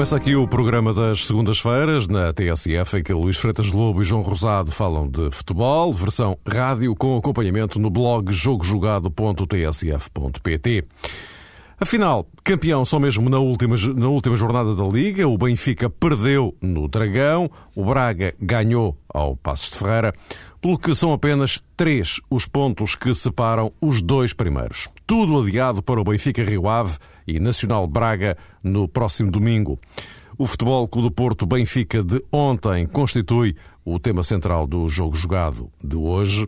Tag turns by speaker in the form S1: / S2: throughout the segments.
S1: começa aqui o programa das segundas-feiras na TSF, em que Luís Freitas Lobo e João Rosado falam de futebol, versão rádio com acompanhamento no blog jogojogado.tsf.pt. Afinal, campeão só mesmo na última, na última jornada da Liga, o Benfica perdeu no Dragão, o Braga ganhou ao Passos de Ferreira, pelo que são apenas três os pontos que separam os dois primeiros. Tudo adiado para o Benfica Rio Ave e Nacional Braga no próximo domingo. O Futebol Clube do Porto Benfica de ontem constitui o tema central do jogo jogado de hoje,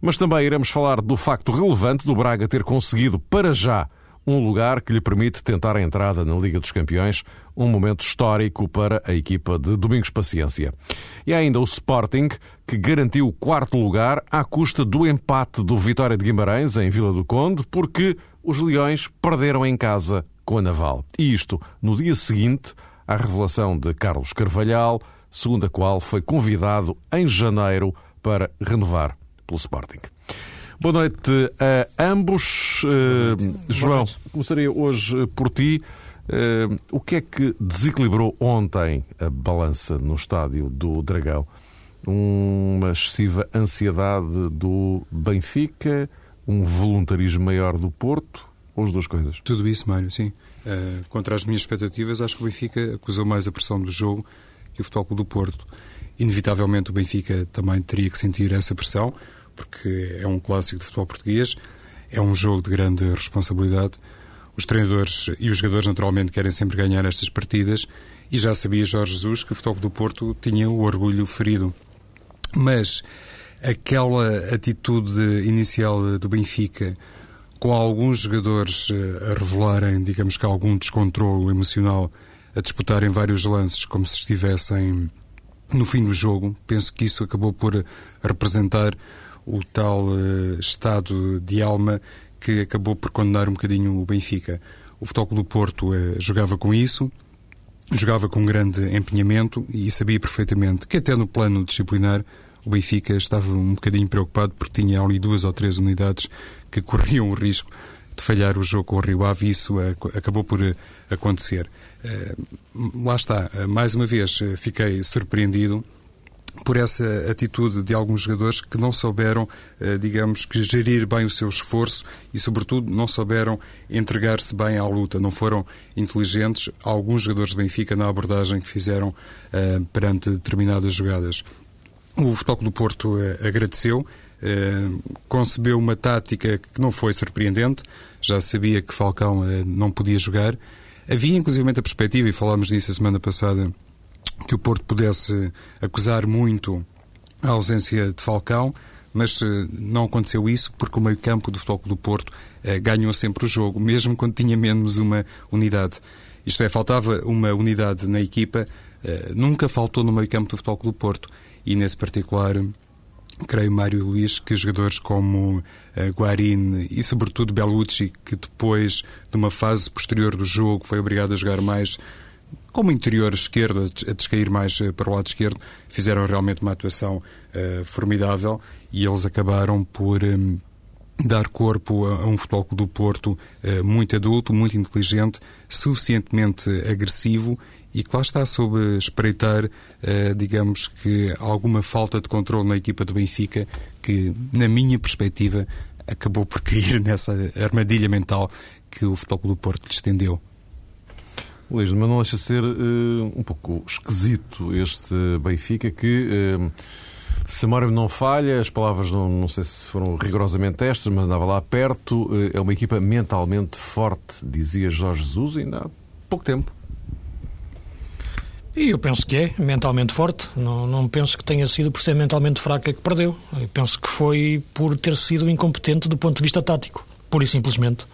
S1: mas também iremos falar do facto relevante do Braga ter conseguido para já um lugar que lhe permite tentar a entrada na Liga dos Campeões, um momento histórico para a equipa de Domingos Paciência. E ainda o Sporting, que garantiu o quarto lugar à custa do empate do Vitória de Guimarães em Vila do Conde, porque os Leões perderam em casa com a Naval. E isto no dia seguinte à revelação de Carlos Carvalhal, segundo a qual foi convidado em janeiro para renovar pelo Sporting. Boa noite a ambos. Uh, João, começaria hoje por ti. Uh, o que é que desequilibrou ontem a balança no estádio do Dragão? Uma excessiva ansiedade do Benfica, um voluntarismo maior do Porto ou as duas coisas?
S2: Tudo isso, Mário, sim. Uh, contra as minhas expectativas, acho que o Benfica acusou mais a pressão do jogo que o Futebol do Porto. Inevitavelmente o Benfica também teria que sentir essa pressão porque é um clássico de futebol português, é um jogo de grande responsabilidade. Os treinadores e os jogadores, naturalmente, querem sempre ganhar estas partidas e já sabia Jorge Jesus que o Futebol do Porto tinha o orgulho ferido. Mas aquela atitude inicial do Benfica, com alguns jogadores eh, a revelarem, digamos que, algum descontrolo emocional, a disputarem vários lances como se estivessem no fim do jogo, penso que isso acabou por representar o tal uh, estado de alma que acabou por condenar um bocadinho o Benfica. O Futebol do Porto uh, jogava com isso, jogava com grande empenhamento e sabia perfeitamente que até no plano disciplinar o Benfica estava um bocadinho preocupado porque tinha ali duas ou três unidades que corriam o risco de falhar o jogo com o Rio Ave e isso acabou por acontecer. lá está, mais uma vez fiquei surpreendido por essa atitude de alguns jogadores que não souberam, eh, digamos, que gerir bem o seu esforço e, sobretudo, não souberam entregar-se bem à luta, não foram inteligentes alguns jogadores de Benfica na abordagem que fizeram perante determinadas jogadas. O Futebol do Porto uh, agradeceu, uh, concebeu uma tática que não foi surpreendente, já sabia que Falcão não podia jogar. Havia inclusive a perspectiva, e falámos disso a semana passada, que o Porto pudesse acusar muito a ausência de Falcão, mas eh, não aconteceu isso porque o meio-campo do Futebol do Porto eh, ganhou sempre o jogo, mesmo quando tinha menos uma unidade. Isto é, faltava uma unidade na equipa, eh, nunca faltou no meio-campo do Futebol do Porto e nesse particular creio Mário Luís que jogadores como uh, Guarini e sobretudo Bellucci, que depois de uma fase posterior do jogo foi obrigado a jogar mais como interior esquerdo, a descair mais eh, para o lado esquerdo, fizeram realmente uma atuação uh, formidável e eles acabaram por um, dar corpo a, um futebol do Porto uh, muito adulto, muito inteligente, suficientemente agressivo e que lá está sob espreitar, uh, digamos que alguma falta de controle na equipa do Benfica, que, na minha perspectiva, acabou por cair nessa armadilha mental que o futebol do Porto lhe estendeu.
S1: Luís, mas não deixa de ser uh, um pouco esquisito este Benfica que, uh, se a memória não falha, as palavras não, não sei se foram rigorosamente estas, mas andava lá perto, uh, é uma equipa mentalmente forte, dizia Jorge Jesus ainda há pouco tempo.
S3: E eu penso que é mentalmente forte. Não, não penso que tenha sido por ser mentalmente fraca que perdeu. Eu penso que foi por ter sido incompetente do ponto de vista tático, pura e simplesmente.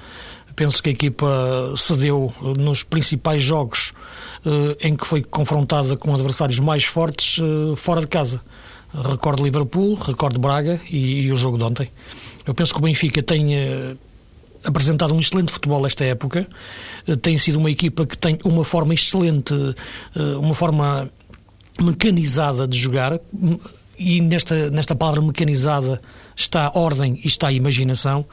S3: Penso que a equipa cedeu nos principais jogos eh, em que foi confrontada com adversários mais fortes eh, fora de casa. Recordo Liverpool, recordo Braga e, e o jogo de ontem. Eu penso que o Benfica tem eh, apresentado um excelente futebol esta época. Tem sido uma equipa que tem uma forma excelente, uma forma mecanizada de jogar e nesta, nesta palavra mecanizada está ordem e está imaginação,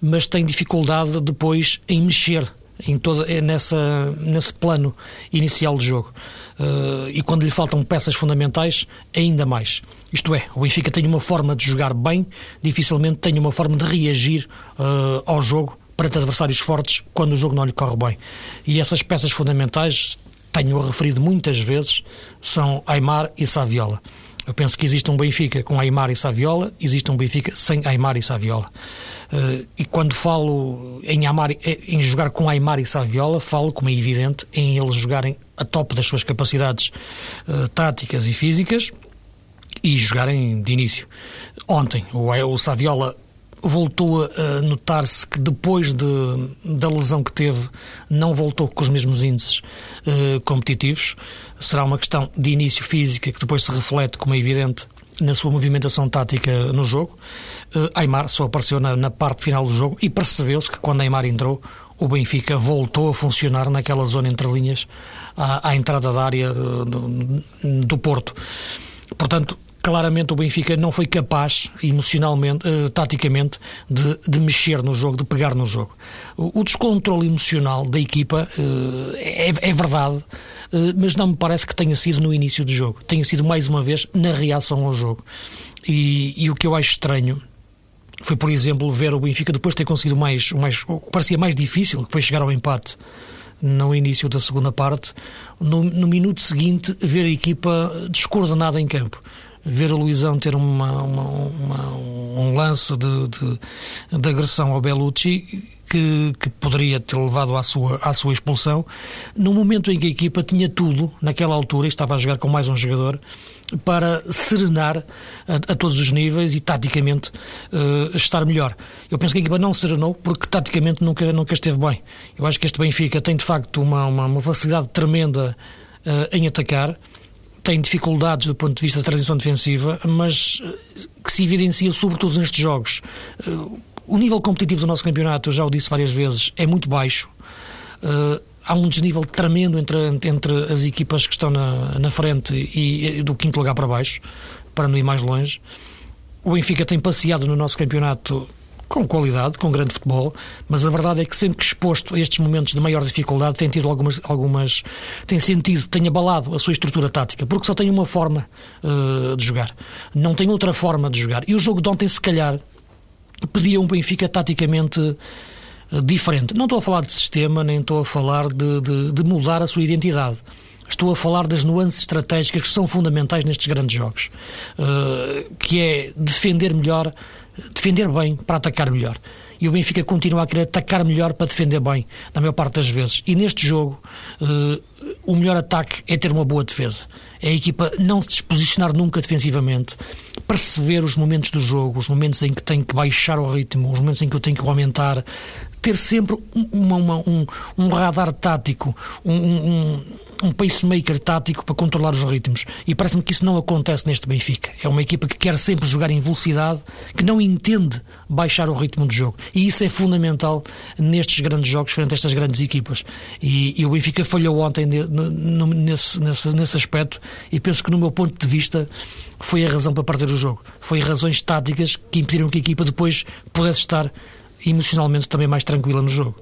S3: mas tem dificuldade depois em mexer em toda, é nessa, nesse plano inicial de jogo. Uh, e quando lhe faltam peças fundamentais, ainda mais. Isto é, o Benfica tem uma forma de jogar bem, dificilmente tem uma forma de reagir uh, ao jogo perante adversários fortes quando o jogo não lhe corre bem. E essas peças fundamentais, tenho referido muitas vezes, são Aymar e Saviola. Eu penso que existe um Benfica com Aymar e Saviola, existe um Benfica sem Aymar e Saviola. Uh, e quando falo em, Amar, em jogar com Aymar e Saviola, falo, como é evidente, em eles jogarem a top das suas capacidades uh, táticas e físicas e jogarem de início. Ontem, o, o Saviola voltou a notar-se que depois de, da lesão que teve, não voltou com os mesmos índices uh, competitivos. Será uma questão de início física que depois se reflete, como é evidente, na sua movimentação tática no jogo. Uh, Aymar só apareceu na, na parte final do jogo e percebeu-se que quando Aymar entrou, o Benfica voltou a funcionar naquela zona entre linhas à, à entrada da área do, do, do Porto. Portanto, claramente o Benfica não foi capaz, emocionalmente, uh, taticamente, de, de, mexer no jogo, de pegar no jogo. O, o descontrole emocional da equipa uh, é, é, verdade, uh, mas não me parece que tenha sido no início do jogo. Tenha sido, mais uma vez, na reação ao jogo. E, e o que eu acho estranho foi, por exemplo, ver o Benfica depois de ter conseguido mais, mais o que parecia mais difícil, que foi chegar ao empate no início da segunda parte, no, no minuto seguinte, ver a equipa descoordenada em campo ver o Luizão ter uma, uma, uma, um lance de, de, de, agressão ao Bellucci que, que, poderia ter levado à sua, à sua expulsão, no momento em que a equipa tinha tudo, naquela altura, e estava a jogar com mais um jogador, para serenar a, a todos os níveis e taticamente uh, estar melhor. Eu penso que a equipa não serenou porque taticamente nunca, nunca esteve bem. Eu acho que este Benfica tem de facto uma, uma, uma facilidade tremenda uh, em atacar tem dificuldades do ponto de vista da transição defensiva, mas eh, que se evidencia sobretudo nestes jogos. Eh, o nível competitivo do nosso campeonato, já o disse várias vezes, é muito baixo. Eh, há um desnível tremendo entre, entre as equipas que estão na, na frente e, e do quinto lugar para baixo, para não ir mais longe. O Benfica tem passeado no nosso campeonato com qualidade, com grande futebol, mas a verdade é que sempre que exposto a estes momentos de maior dificuldade tem tido algumas, algumas tem sentido, tem abalado a sua estrutura tática, porque só tem uma forma uh, de jogar, não tem outra forma de jogar. E o jogo de ontem, se calhar, pedia um Benfica taticamente uh, diferente. Não estou a falar de sistema, nem estou a falar de, de, de mudar a sua identidade. Estou a falar das nuances estratégicas que são fundamentais nestes grandes jogos, uh, que é defender melhor defender bem para atacar melhor. E o Benfica continua a querer atacar melhor para defender bem, na maior parte das vezes. E neste jogo, uh, o melhor ataque é ter uma boa defesa. É a equipa não se disposicionar nunca defensivamente, perceber os momentos do jogo, os momentos em que tem que baixar o ritmo, os momentos em que eu tenho que aumentar, ter sempre uma, uma, um, um radar tático, um, um um pacemaker tático para controlar os ritmos. E parece-me que isso não acontece neste Benfica. É uma equipa que quer sempre jogar em velocidade, que não entende baixar o ritmo do jogo. E isso é fundamental nestes grandes jogos, frente a estas grandes equipas. E, e o Benfica falhou ontem nesse, nesse, nesse aspecto, e penso que, no meu ponto de vista, foi a razão para perder o jogo. Foi razões táticas que impediram que a equipa depois pudesse estar emocionalmente também mais tranquila no jogo.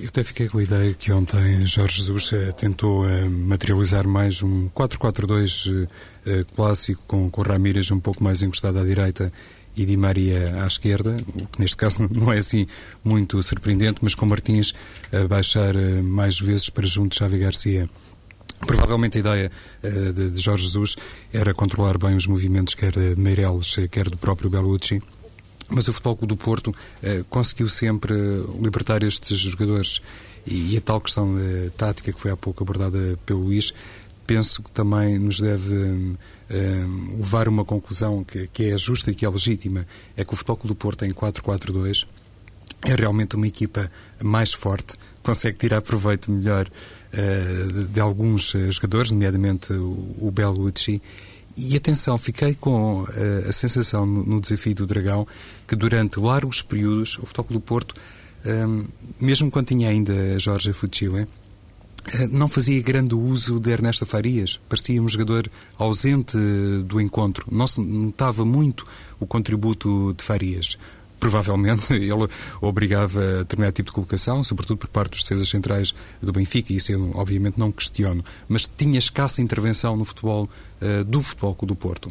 S2: Eu até fiquei com a ideia que ontem Jorge Jesus eh, tentou eh, materializar mais um 4-4-2 eh, clássico com, com Ramírez um pouco mais encostado à direita e Di Maria à esquerda, que neste caso não é assim muito surpreendente, mas com Martins a baixar mais vezes para junto de Xavi Garcia. Provavelmente a ideia de, de Jorge Jesus era controlar bem os movimentos quer de Meireles, quer do próprio Bellucci mas o Futebol Clube do Porto uh, conseguiu sempre libertar estes jogadores. E, e a tal questão uh, tática que foi há pouco abordada pelo Luís, penso que também nos deve uh, levar a uma conclusão que, que, é justa e que é legítima. É que o Futebol Clube do Porto em 4-4-2 é realmente uma equipa mais forte, consegue tirar proveito melhor de, de, alguns jogadores, nomeadamente o, o Bellucci, e atenção, fiquei com uh, a sensação no, no, desafio do Dragão que durante largos períodos o Futebol do Porto, um, ehm, mesmo quando tinha ainda Jorge Fuchile, uh, não fazia grande uso de Ernesto Farias. Parecia um jogador ausente do encontro. Não se notava muito o contributo de Farias. Provavelmente ele obrigava a determinado tipo de colocação, sobretudo por parte dos defesas centrais do Benfica, e isso eu obviamente não questiono, mas tinha escassa intervenção no futebol uh, do Futebol do Porto.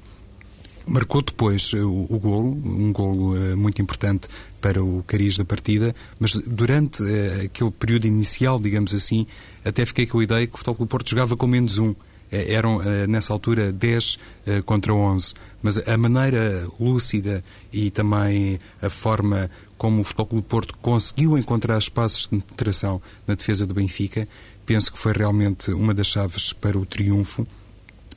S2: Marcou depois uh, o, o golo, um golo uh, muito importante para o cariz da partida, mas durante aquele período inicial, digamos assim, até fiquei com a ideia que o Futebol do Porto jogava com menos um. Eh, eram eh, nessa altura 10 eh, contra 11, mas a maneira lúcida e também a forma como o Futebol Clube Porto conseguiu encontrar espaços de penetração na defesa do Benfica, penso que foi realmente uma das chaves para o triunfo.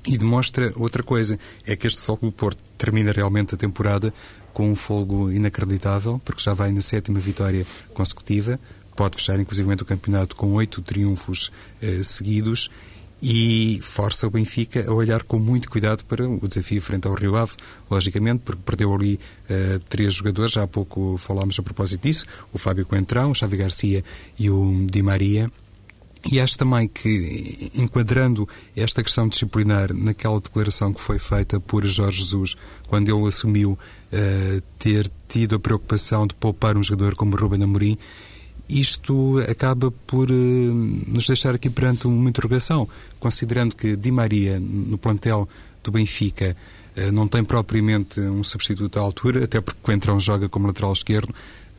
S2: E demonstra outra coisa, é que este Futebol Clube Porto termina realmente a temporada com um fogo inacreditável, porque já vai na sétima vitória consecutiva, pode fechar inclusivamente o campeonato com oito triunfos eh, seguidos e força o Benfica a olhar com muito cuidado para o desafio frente ao Rio Ave, logicamente, porque perdeu ali uh, três jogadores, já há pouco falámos a propósito disso, o Fábio Coentrão, o Xavi Garcia e o Di Maria. E acho também que, enquadrando esta questão disciplinar naquela declaração que foi feita por Jorge Jesus, quando ele assumiu uh, ter tido a preocupação de poupar um jogador como Ruben Amorim, isto acaba por uh, nos deixar aqui perante uma interrogação, considerando que Di Maria, no plantel do Benfica, uh, não tem propriamente um substituto à altura, até porque Coentrão joga como lateral esquerdo,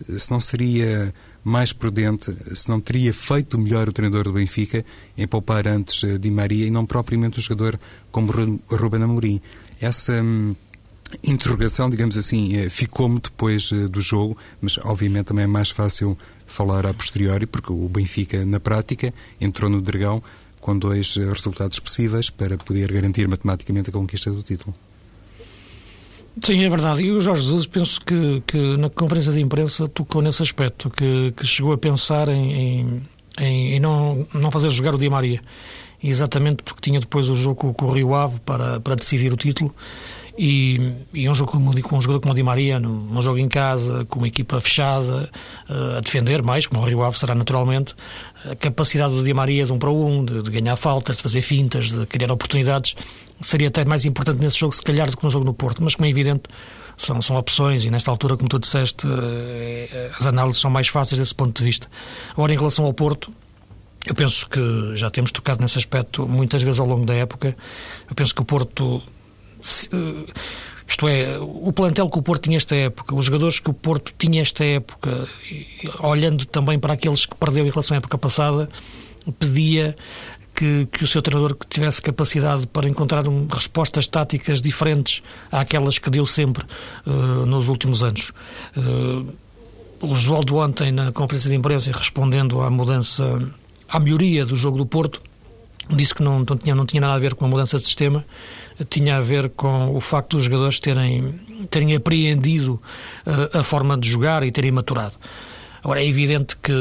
S2: uh, se não seria mais prudente, se não teria feito melhor o treinador do Benfica em poupar antes Di Maria e não propriamente um jogador como Ruben Amorim. Essa... Um, interrogação, digamos assim, ficou-me depois do jogo, mas obviamente também é mais fácil falar a posteriori, porque o Benfica, na prática, entrou no Dragão com dois eh, resultados possíveis para poder garantir matematicamente a conquista do título.
S3: Sim, é verdade. E o Jorge Jesus, penso que, que na conferência de imprensa tocou nesse aspecto, que, que chegou a pensar em, em, em, não, não fazer jogar o Di Maria. Exatamente porque tinha depois o jogo com o Rio Ave para, para decidir o título e, e um jogo como, com um jogador como o Di Maria, num, jogo em casa, com uma equipa fechada, uh, a defender mais, como o Rio Ave será naturalmente, a capacidade do Di Maria de um para um, de, de, ganhar faltas, de fazer fintas, de criar oportunidades, seria até mais importante nesse jogo, se calhar, do que no jogo no Porto. Mas, como é evidente, são, são opções e, nesta altura, como tu disseste, uh, as análises são mais fáceis desse ponto de vista. Agora, em relação ao Porto, eu penso que já temos tocado nesse aspecto muitas vezes ao longo da época. Eu penso que o Porto eh, isto é, o plantel que o Porto tinha esta época, os jogadores que o Porto tinha esta época, olhando também para aqueles que perdeu em relação à época passada, pedia que, que o seu treinador tivesse capacidade para encontrar um, respostas táticas diferentes àquelas que deu sempre uh, nos últimos anos. Uh, o Josualdo ontem, na conferência de imprensa, respondendo à mudança, à melhoria do jogo do Porto, disse que não, não, tinha, não tinha nada a ver com a mudança de sistema, tinha a ver com o facto dos jogadores terem, terem apreendido uh, a forma de jogar e terem maturado. Agora, é evidente que,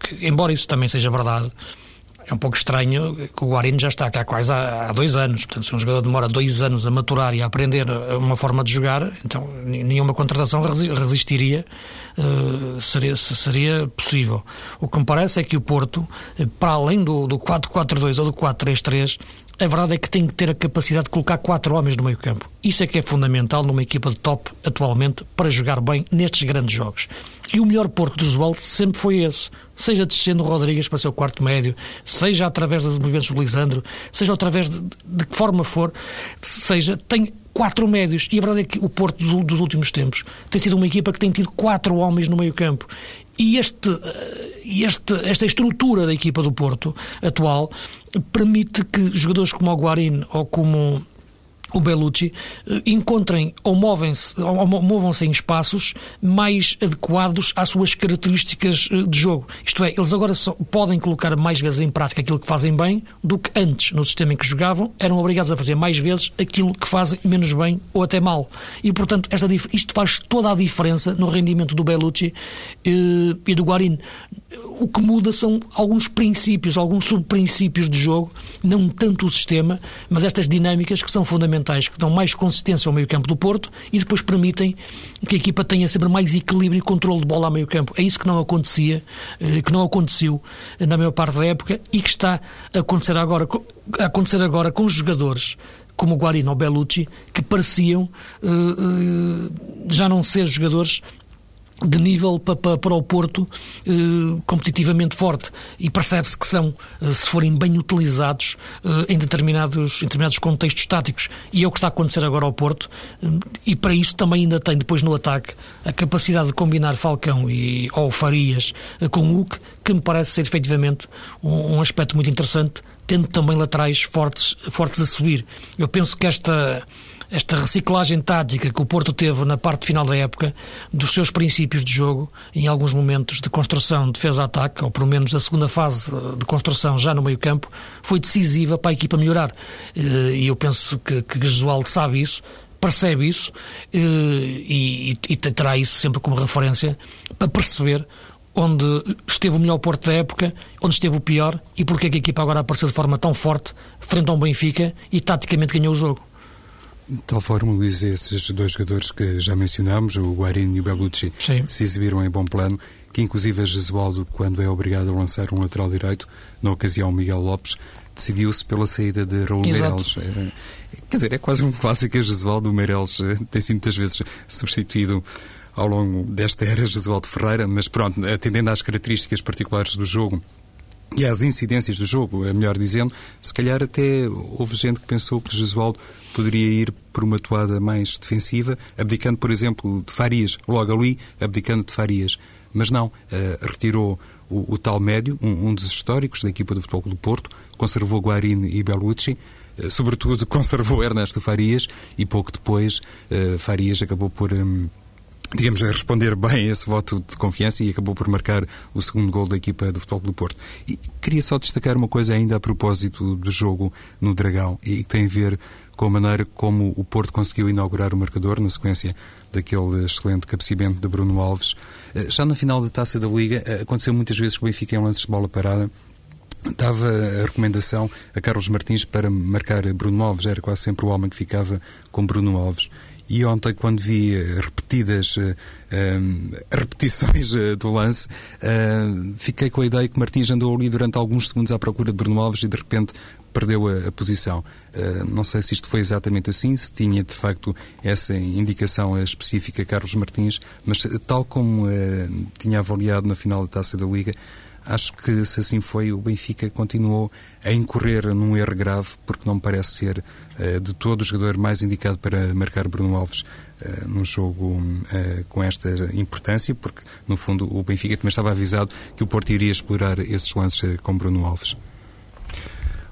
S3: que, embora isso também seja verdade, é um pouco estranho que o Guarino já está cá quase há, há, dois anos. Portanto, se um jogador demora dois anos a maturar e a aprender uma forma de jogar, então nenhuma contratação resistiria, uh, seria, seria possível. O que me parece é que o Porto, eh, para além do, do 4-4-2 ou do 4-3-3, a verdade é que tem que ter a capacidade de colocar quatro homens no meio campo. Isso é que é fundamental numa equipa de top atualmente para jogar bem nestes grandes jogos. E o melhor Porto do Oswaldo sempre foi esse. Seja descendo o Rodrigues para ser o quarto médio, seja através dos movimentos do Lisandro, seja através de, de que forma for, seja, tem quatro médios. E a verdade é que o Porto dos últimos tempos tem sido uma equipa que tem tido quatro homens no meio campo. E este, eh, este, esta estrutura da equipa do Porto atual permite que jogadores como o Guarin ou como o Bellucci, eh, encontrem ou movem-se movam-se em espaços mais adequados às suas características eh, de jogo. Isto é, eles agora só, podem colocar mais vezes em prática aquilo que fazem bem do que antes, no sistema em que jogavam, eram obrigados a fazer mais vezes aquilo que fazem menos bem ou até mal. E, portanto, esta, isto faz toda a diferença no rendimento do Bellucci eh, e do Guarin o que muda são alguns princípios, alguns subprincípios de jogo, não tanto o sistema, mas estas dinâmicas que são fundamentais, que dão mais consistência ao meio-campo do Porto e depois permitem que a equipa tenha sempre mais equilíbrio e controle de bola ao meio-campo. É isso que não acontecia, eh, que não aconteceu na maior parte da época e que está a acontecer agora, a acontecer agora com os jogadores como o Guarino ou Bellucci, que pareciam uh, uh, já não ser jogadores de nível para, para, o Porto eh, competitivamente forte. E percebe-se que são, eh, se forem bem utilizados eh, em, determinados, em determinados contextos táticos. E é o que está a acontecer agora ao Porto. Eh, e para isso também ainda tem depois no ataque a capacidade de combinar Falcão e, ou Farias eh, com Hulk que me parece ser efetivamente um, um aspecto muito interessante tendo também laterais fortes, fortes a subir. Eu penso que esta esta reciclagem tática que o Porto teve na parte final da época, dos seus princípios de jogo, em alguns momentos de construção, defesa-ataque, ou pelo menos a segunda fase de construção já no meio-campo, foi decisiva para a equipa melhorar. Eh, e eu penso que, que Gesualdo sabe isso, percebe isso eh, e, e, terá isso sempre como referência para perceber onde esteve o melhor Porto da época, onde esteve o pior e porque é que a equipa agora apareceu de forma tão forte frente a um Benfica e taticamente ganhou o jogo.
S2: De tal forma, Luís, esses dois jogadores que já mencionámos, o Guarini e o Bellucci, Sim. se exibiram em bom plano, que inclusive a Jesualdo, quando é obrigado a lançar um lateral direito, na ocasião Miguel Lopes, decidiu-se pela saída de Raul Meireles. É, quer dizer, é quase um clássico a Jesualdo. O Meireles eh, tem sido muitas vezes substituído ao longo desta era Jesualdo Ferreira, mas pronto, atendendo às características particulares do jogo, e às incidências do jogo, é melhor dizendo, se calhar até houve gente que pensou que Jesualdo poderia ir por uma toada mais defensiva, abdicando, por exemplo, de Farias, logo ali, abdicando de Farias. Mas não, uh, retirou o, o, tal médio, um, um, dos históricos da equipa do Futebol do Porto, conservou Guarini e Bellucci, uh, sobretudo conservou Ernesto Farias e pouco depois uh, Farias acabou por. Um, digamos, a responder bem a esse voto de confiança e acabou por marcar o segundo gol da equipa do Futebol do Porto. E queria só destacar uma coisa ainda a propósito do jogo no Dragão e que tem a ver com a maneira como o Porto conseguiu inaugurar o marcador na sequência daquele excelente cabecimento de Bruno Alves. Eh, já na final da Taça da Liga eh, aconteceu muitas vezes que o Benfica em lances de bola parada dava a recomendação a Carlos Martins para marcar Bruno Alves, era quase sempre o homem que ficava com Bruno Alves. E ontem, quando vi eh, repetidas uh, repetições uh, do lance, uh, fiquei com a ideia que Martins andou ali durante alguns segundos à procura de Bruno Alves e de repente perdeu a, a posição. não sei se isto foi exatamente assim, se tinha de facto essa indicação específica Carlos Martins, mas tal como tinha avaliado na final da Taça da Liga, Acho que, se assim foi, o Benfica continuou a incorrer num erro grave, porque não parece ser uh, de todo o jogador mais indicado para marcar Bruno Alves uh, num jogo uh, com esta importância, porque, no fundo, o Benfica também estava avisado que o Porto iria explorar esses lances com Bruno Alves.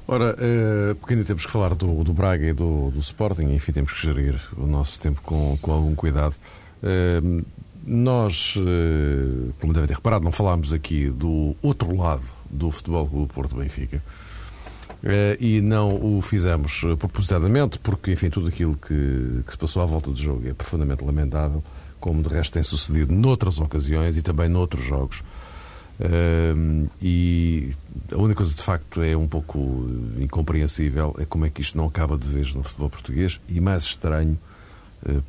S1: Ora, porque ainda temos que falar do, do Braga e do, do Sporting, enfim, temos que gerir o nosso tempo com, com algum cuidado. Nós, eh, como devem ter reparado, não falámos aqui do outro lado do futebol do Porto Benfica. Eh, e não o fizemos eh, propositadamente, porque, enfim, tudo aquilo que, que se passou à volta do jogo é profundamente lamentável, como de resto tem sucedido noutras ocasiões e também noutros jogos. e a única coisa de facto é um pouco incompreensível é como é que isto não acaba de vez no futebol português e mais estranho,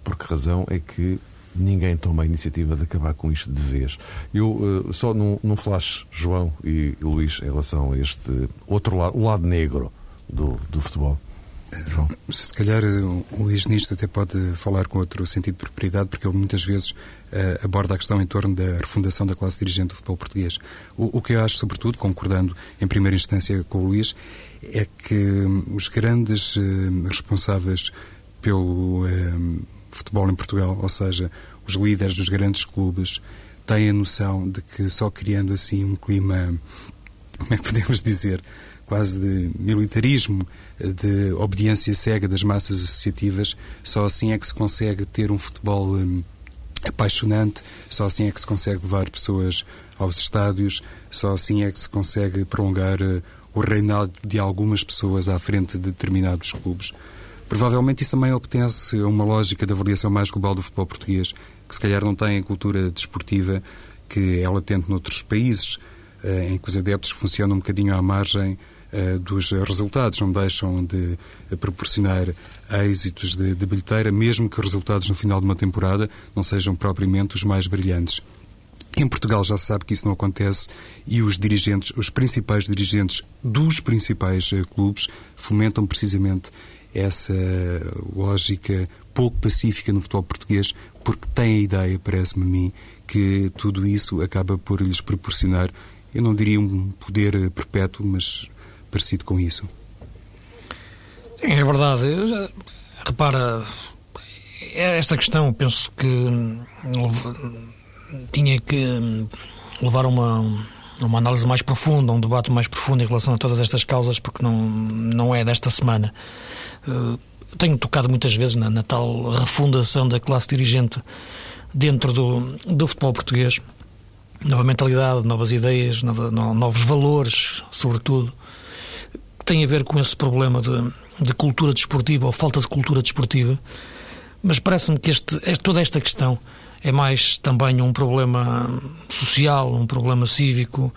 S1: por que razão é que ninguém toma a iniciativa de acabar com isto de vez. Eu, uh, só num, num flash, João e Luís, em relação a este outro lado, o lado negro do, do futebol.
S2: João. Se calhar eh, o Luís nisto até pode falar com outro sentido de propriedade, porque ele muitas vezes uh, aborda a questão em torno da refundação da classe dirigente do futebol português. O, o, que eu acho, sobretudo, concordando em primeira instância com o Luís, é que um, os grandes uh, responsáveis pelo futebol em Portugal, ou seja, os líderes dos grandes clubes têm a noção de que só criando assim um clima, como é que podemos dizer, quase de militarismo, de obediência cega das massas associativas, só assim é que se consegue ter um futebol hum, apaixonante, só assim é que se consegue levar pessoas aos estádios, só assim é que se consegue prolongar uh, o reinado de algumas pessoas à frente de determinados clubes. Provavelmente isso também obtence a uma lógica de avaliação mais global do futebol português, que se calhar não tem a cultura desportiva que ela tem noutros países, eh, em que os adeptos funcionam um bocadinho à margem eh, dos resultados, não deixam de proporcionar êxitos de, de bilheteira, mesmo que os resultados no final de uma temporada não sejam propriamente os mais brilhantes. Em Portugal já se sabe que isso não acontece e os dirigentes, os principais dirigentes dos principais eh, clubes, fomentam precisamente essa lógica pouco pacífica no futebol português, porque tem a ideia, parece-me a mim, que tudo isso acaba por lhes proporcionar, eu não diria um poder perpétuo, mas parecido com isso.
S3: É verdade. Repara, esta questão penso que tinha que levar uma, uma análise mais profunda, um debate mais profundo em relação a todas estas causas, porque não, não é desta semana. Uh, tenho tocado muitas vezes na, na, tal refundação da classe dirigente dentro do, do futebol português. Nova mentalidade, novas ideias, no, novos valores, sobretudo, que tem a ver com esse problema de, de cultura desportiva ou falta de cultura desportiva. Mas parece-me que este, toda esta questão é mais também um problema social, um problema cívico,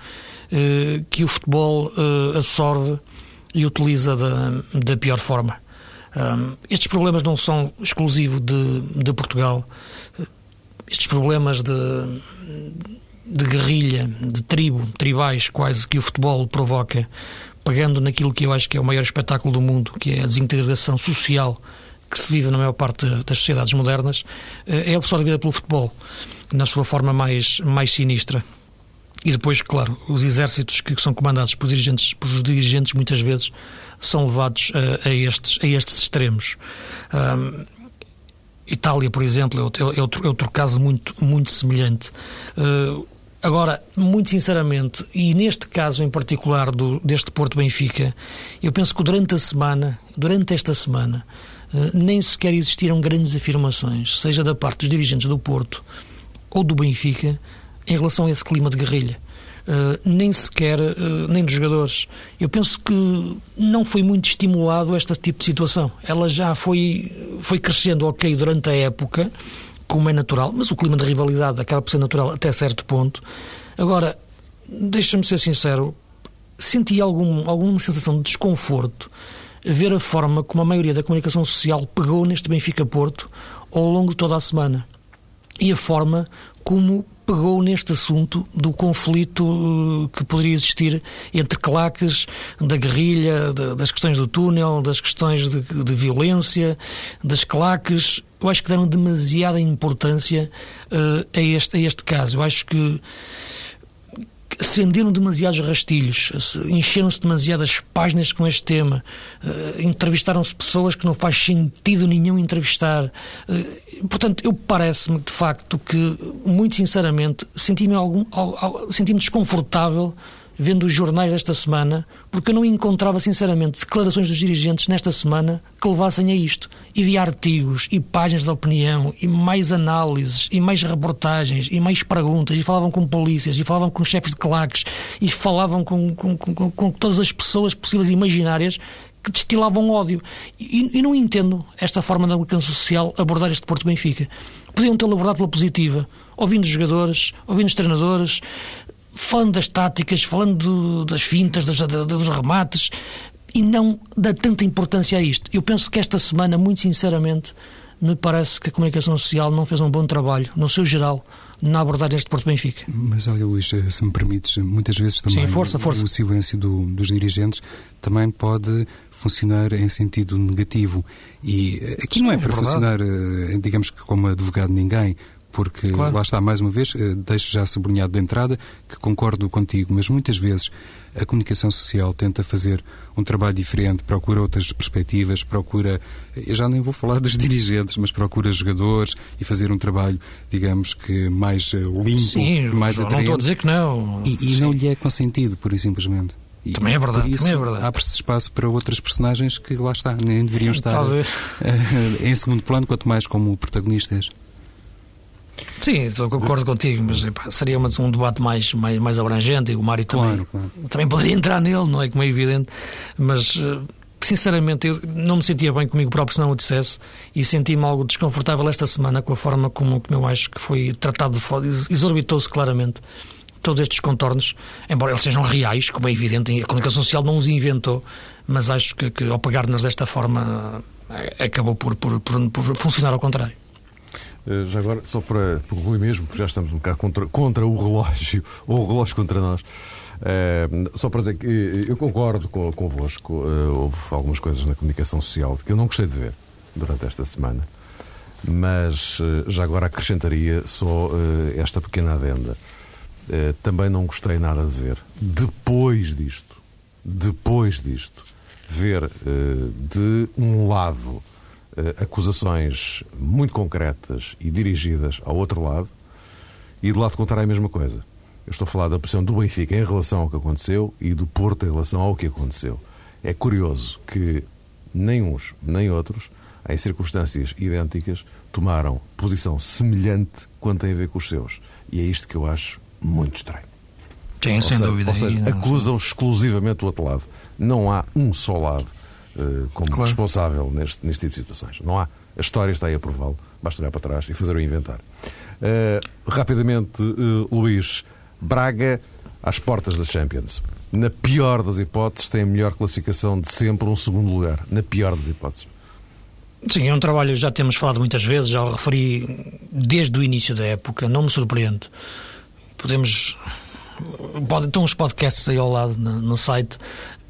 S3: eh, que o futebol eh, absorve e utiliza da, da pior forma. Um, estes problemas não são exclusivos de, de Portugal. Estes problemas de, de guerrilha, de tribo, tribais quase que o futebol provoca, pegando naquilo que eu acho que é o maior espetáculo do mundo, que é a desintegração social que se vive na maior parte das sociedades modernas, eh, é absorvida pelo futebol, na sua forma mais, mais sinistra. E depois, claro, os exércitos que são comandados por dirigentes, por dirigentes muitas vezes são levados a, a estes, a estes extremos. Um, Itália, por exemplo, é, é, outro, é outro caso muito, muito semelhante. Uh, agora, muito sinceramente, e neste caso em particular do, deste Porto Benfica, eu penso que durante a semana, durante esta semana, uh, nem sequer existiram grandes afirmações, seja da parte dos dirigentes do Porto ou do Benfica, em relação a esse clima de guerrilha. Uh, nem sequer, uh, nem dos jogadores. Eu penso que não foi muito estimulado este tipo de situação. Ela já foi, foi crescendo, ok, durante a época, como é natural, mas o clima de rivalidade acaba por ser natural até certo ponto. Agora, deixa-me ser sincero, senti algum, alguma sensação de desconforto ver a forma como a maioria da comunicação social pegou neste Benfica Porto ao longo de toda a semana. E a forma como pegou neste assunto do conflito uh, que poderia existir entre claques, da guerrilha, das questões do túnel, das questões de, de, violência, das claques. Eu acho que deram demasiada importância uh, a, este, a este caso. Eu acho que acenderam demasiados rastilhos, encheram-se demasiadas páginas com este tema, uh, entrevistaram-se pessoas que não faz sentido nenhum entrevistar. Uh, portanto, eu parece-me de facto que, muito sinceramente, senti-me algum, senti-me desconfortável vendo os jornais desta semana, porque eu não encontrava, sinceramente, declarações dos dirigentes nesta semana que levassem a isto. E vi artigos, e páginas de opinião, e mais análises, e mais reportagens, e mais perguntas, e falavam com polícias, e falavam com chefes de claques, e falavam com, com, com, com todas as pessoas possíveis e imaginárias que destilavam ódio. E, e não entendo esta forma da comunicação social abordar este Porto Benfica. Podiam tê-lo abordado pela positiva, ouvindo os jogadores, ouvindo os treinadores, falando das táticas, falando das fintas, das, dos remates, e não dá tanta importância a isto. Eu penso que esta semana, muito sinceramente, me parece que a comunicação social não fez um bom trabalho, no seu geral, na abordagem deste Porto Benfica.
S2: Mas olha, Luís, se me permites, muitas vezes também
S3: Sim, força, força.
S2: o silêncio do, dos dirigentes também pode funcionar em sentido negativo. E aqui Sim, não é, é para funcionar, eh, digamos que como advogado ninguém, porque claro. lá está, mais uma vez, eh, deixo já sublinhado de entrada que concordo contigo, mas muitas vezes a comunicação social tenta fazer um trabalho diferente, procura outras perspectivas, procura, eu já nem vou falar dos dirigentes, mas procura jogadores e fazer um trabalho, digamos que mais eh, limpo,
S3: Sim,
S2: mais
S3: atraente. Não estou a dizer que não.
S2: E, e não lhe é consentido, pura e simplesmente.
S3: E também é verdade,
S2: isso,
S3: também é verdade.
S2: Abre-se espaço para outras personagens que lá está, nem deveriam estar em segundo plano, quanto mais como protagonistas.
S3: Sim, concordo contigo, mas seria um debate mais, mais, mais abrangente e o Mário também,
S2: claro,
S3: também poderia entrar nele, não é como é evidente, mas eh, sinceramente eu não me sentia bem comigo próprio se não o dissesse e senti-me algo desconfortável esta semana com a forma como, como eu acho que foi tratado de fora, exorbitou-se claramente todos estes contornos, embora eles sejam reais, como é evidente, a comunicação social não os inventou, mas acho que, que ao pegar-nos desta forma eh, acabou por, por, por, por funcionar ao contrário.
S1: Eh, já agora, só para concluir mesmo, porque já estamos um bocado contra, contra o relógio, ou o relógio contra nós. Uh, só para dizer que eu concordo com, convosco, houve algumas coisas na comunicação social que eu não gostei de ver durante esta semana. Mas já agora acrescentaria só esta pequena adenda. Também não gostei nada de ver. Depois disto, depois disto, ver de um lado acusações muito concretas e dirigidas ao outro lado e do lado contrário a mesma coisa. Eu estou a falar da posição do Benfica em relação ao que aconteceu e do Porto em relação ao que aconteceu. É curioso que nem uns nem outros, em circunstâncias idênticas, tomaram posição semelhante quando tem a ver com os seus. E é isto que eu acho muito estranho.
S3: Sim, ou sem
S1: seja,
S3: dúvida.
S1: Ou seja, acusam exclusivamente o outro lado. Não há um só lado uh, como claro. responsável neste, neste tipo de situações. Não há. A história está aí a prová-lo. Basta olhar para trás e fazer o inventário. Uh, rapidamente, uh, Luís, Braga às portas da Champions. Na pior das hipóteses, tem a melhor classificação de sempre, um segundo lugar. Na pior das hipóteses.
S3: Sim, é um trabalho, já temos falado muitas vezes, já o referi desde o início da época, não me surpreende. Podemos. Pode, estão uns podcasts aí ao lado no, no site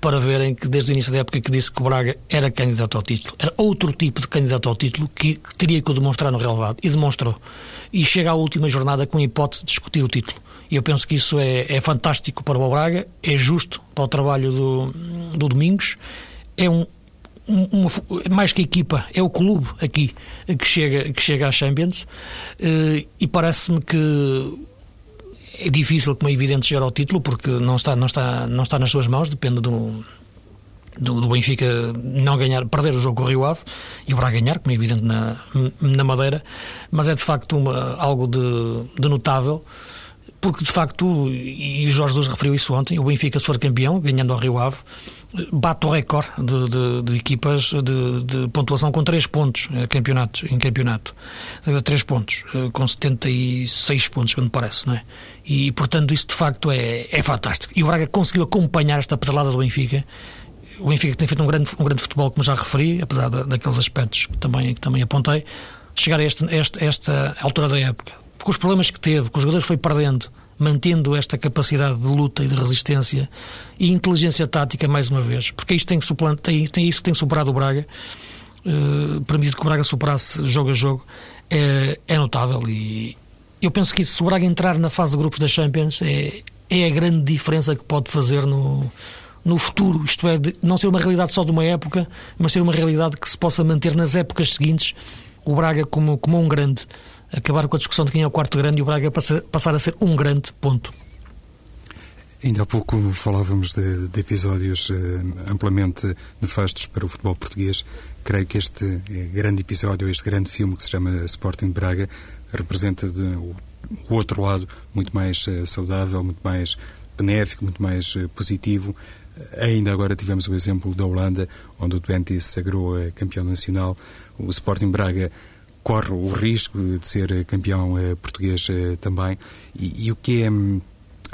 S3: para verem que desde o início da época que disse que o Braga era candidato ao título. Era outro tipo de candidato ao título que, que teria que o demonstrar no relevado. E demonstrou. E chega à última jornada com a hipótese de discutir o título. E eu penso que isso é, é fantástico para o Braga, é justo para o trabalho do, do Domingos, é um, uma, mais que equipa, é o clube aqui que chega, que chega à Champions eh, e parece-me que é difícil, como é evidente, chegar ao título porque não está, não está, não está nas suas mãos, depende do, do, do, Benfica não ganhar, perder o jogo com o Rio Ave e o Braga ganhar, como é evidente na, na Madeira, mas é de facto uma, algo de, de notável porque de facto, e Jorge Jesus referiu isso ontem, o Benfica, se for campeão, ganhando ao Rio Ave, bate o recorde de, de, de equipas de, de, pontuação com 3 pontos em campeonato, em campeonato. 3 pontos, eh, com 76 pontos, quando parece, não é? E portanto, isso de facto é, é fantástico. E o Braga conseguiu acompanhar esta pedalada do Benfica. O Benfica tem feito um grande, um grande futebol, como já referi, apesar daqueles aspectos que também, que também apontei. Chegar a, este, este, esta altura da época, com os problemas que teve, com os jogadores foi perdendo, mantendo esta capacidade de luta e de resistência e inteligência tática mais uma vez, porque isto tem que tem, tem isso que tem superado o Braga, uh, permitido que o Braga superasse jogo a jogo, é, é notável e eu penso que se o Braga entrar na fase de grupos da Champions é, é a grande diferença que pode fazer no, no futuro, isto é, de não ser uma realidade só de uma época, mas ser uma realidade que se possa manter nas épocas seguintes o Braga como, como um grande acabar com a discussão de quem é o quarto grande e o Braga passar a ser um grande ponto.
S2: Ainda há pouco falávamos de, de episódios uh, amplamente nefastos para o futebol português. Creio que este eh, grande episódio, este grande filme que se chama Sporting Braga, representa de, o, o, outro lado muito mais uh, saudável, muito mais benéfico, muito mais positivo. Ainda agora tivemos o exemplo da Holanda, onde o Twente se sagrou campeão nacional. O Sporting Braga corre o risco de ser campeão eh, português eh, também. E, e o que é hum,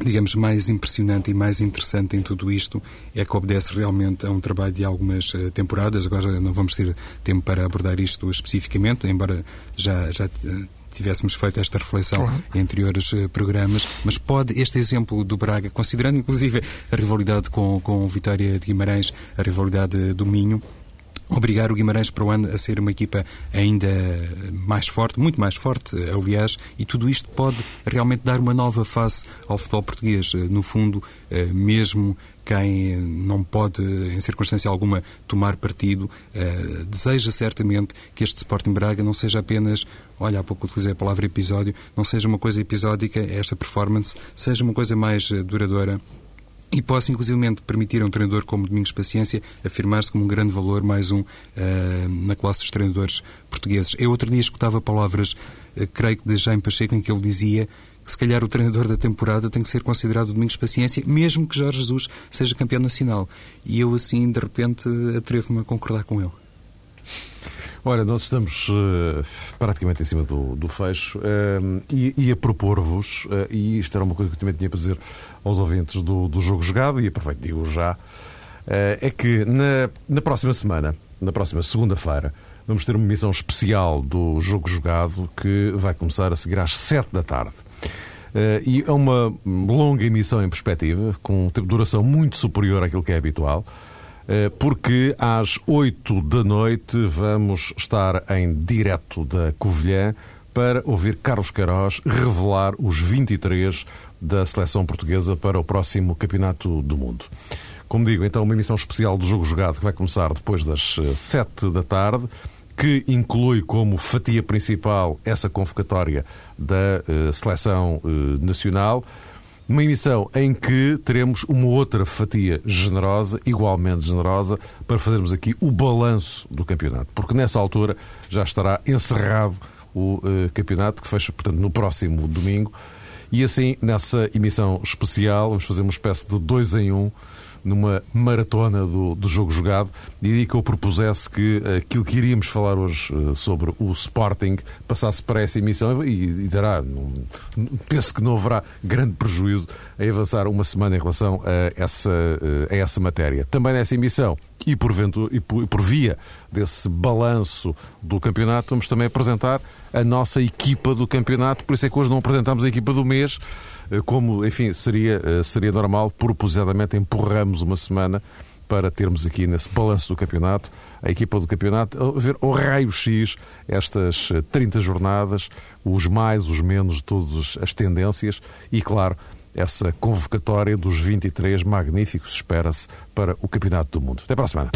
S2: digamos, mais impressionante e mais interessante em tudo isto é que obedece realmente a um trabalho de algumas uh, temporadas. Agora não vamos ter tempo para abordar isto especificamente, embora já, já tivéssemos feito esta reflexão uhum. em anteriores uh, programas, mas pode este exemplo do Braga, considerando inclusive a rivalidade com, com Vitória de Guimarães, a rivalidade do Minho, obrigar o Guimarães para o ano a ser uma equipa ainda mais forte, muito mais forte, aliás, e tudo isto pode realmente dar uma nova face ao futebol português. No fundo, eh, mesmo quem não pode, em circunstância alguma, tomar partido, eh, deseja certamente que este Sporting Braga não seja apenas, olha, há pouco utilizei a palavra episódio, não seja uma coisa episódica, esta performance, seja uma coisa mais eh, duradoura e possa, inclusivamente, permitir a um treinador como Domingos Paciência afirmar-se como um grande valor, mais um, uh, na classe dos treinadores portugueses. Eu outro dia escutava palavras, uh, creio que de Jaime Pacheco, em que ele dizia que se calhar o treinador da temporada tem que ser considerado Domingos Paciência, mesmo que Jorge Jesus seja campeão nacional. E eu, assim, de repente, atrevo-me a concordar com ele.
S1: Olha, nós estamos uh, praticamente em cima do, do fecho uh, e, e, a propor-vos, uh, e isto era uma coisa que eu também tinha para dizer aos ouvintes do, do jogo jogado, e aproveito, digo já, é que na, na próxima semana, na próxima segunda-feira, vamos ter uma emissão especial do jogo jogado que vai começar a seguir às 7 da tarde. Uh, e é uma longa emissão em perspectiva, com duração muito superior àquilo que é habitual. Eh, porque às 8 da noite vamos estar em direto da Covilhã para ouvir Carlos Queiroz revelar os 23 da seleção portuguesa para o próximo Campeonato do Mundo. Como digo, então, uma emissão especial do Jogo Jogado que vai começar depois das 7 eh, da tarde, que inclui como fatia principal essa convocatória da uh, seleção uh, nacional. Uma emissão em que teremos uma outra fatia generosa, igualmente generosa, para fazermos aqui o balanço do campeonato. Porque nessa altura já estará encerrado o uh, campeonato, que fecha, portanto, no próximo domingo. E assim, nessa emissão especial, vamos fazer uma espécie de dois em um numa maratona do, do jogo jogado e que eu propusesse que aquilo que iríamos falar hoje eh, sobre o Sporting passasse para essa emissão e, e dará, penso que não haverá grande prejuízo em avançar uma semana em relação a essa, eh, a essa matéria. Também nessa emissão e por, e por, via desse balanço do campeonato, vamos também apresentar a nossa equipa do campeonato, por isso é que hoje não apresentamos a equipa do mês, como, enfim, seria, eh, seria normal, propositadamente empurramos uma semana para termos aqui nesse balanço do campeonato a equipa do campeonato, a ver o raio-x estas 30 eh, jornadas, os mais, os menos de todas as tendências e, claro, essa convocatória dos 23 magníficos, espera-se, para o Campeonato do Mundo. Até para a semana.